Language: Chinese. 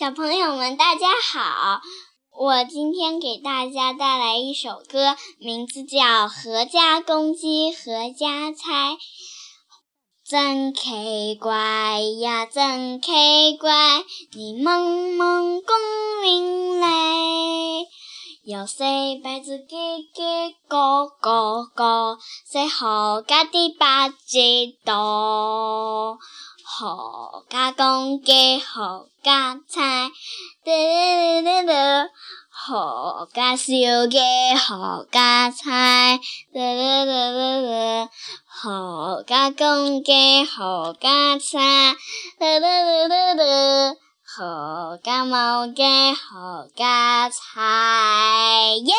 小朋友们，大家好！我今天给大家带来一首歌，名字叫《阖家公鸡阖家猜》。真奇怪呀，真奇怪，你蒙蒙公明嘞，有谁摆子叽叽咕咕咕，谁阖家的八只多？何家公鸡何家猜，嘟嘟嘟嘟，阖家小鸡何家猜，嘟嘟嘟嘟嘟，阖家公鸡何家猜，嘟嘟嘟嘟嘟，阖家母鸡何家猜，耶！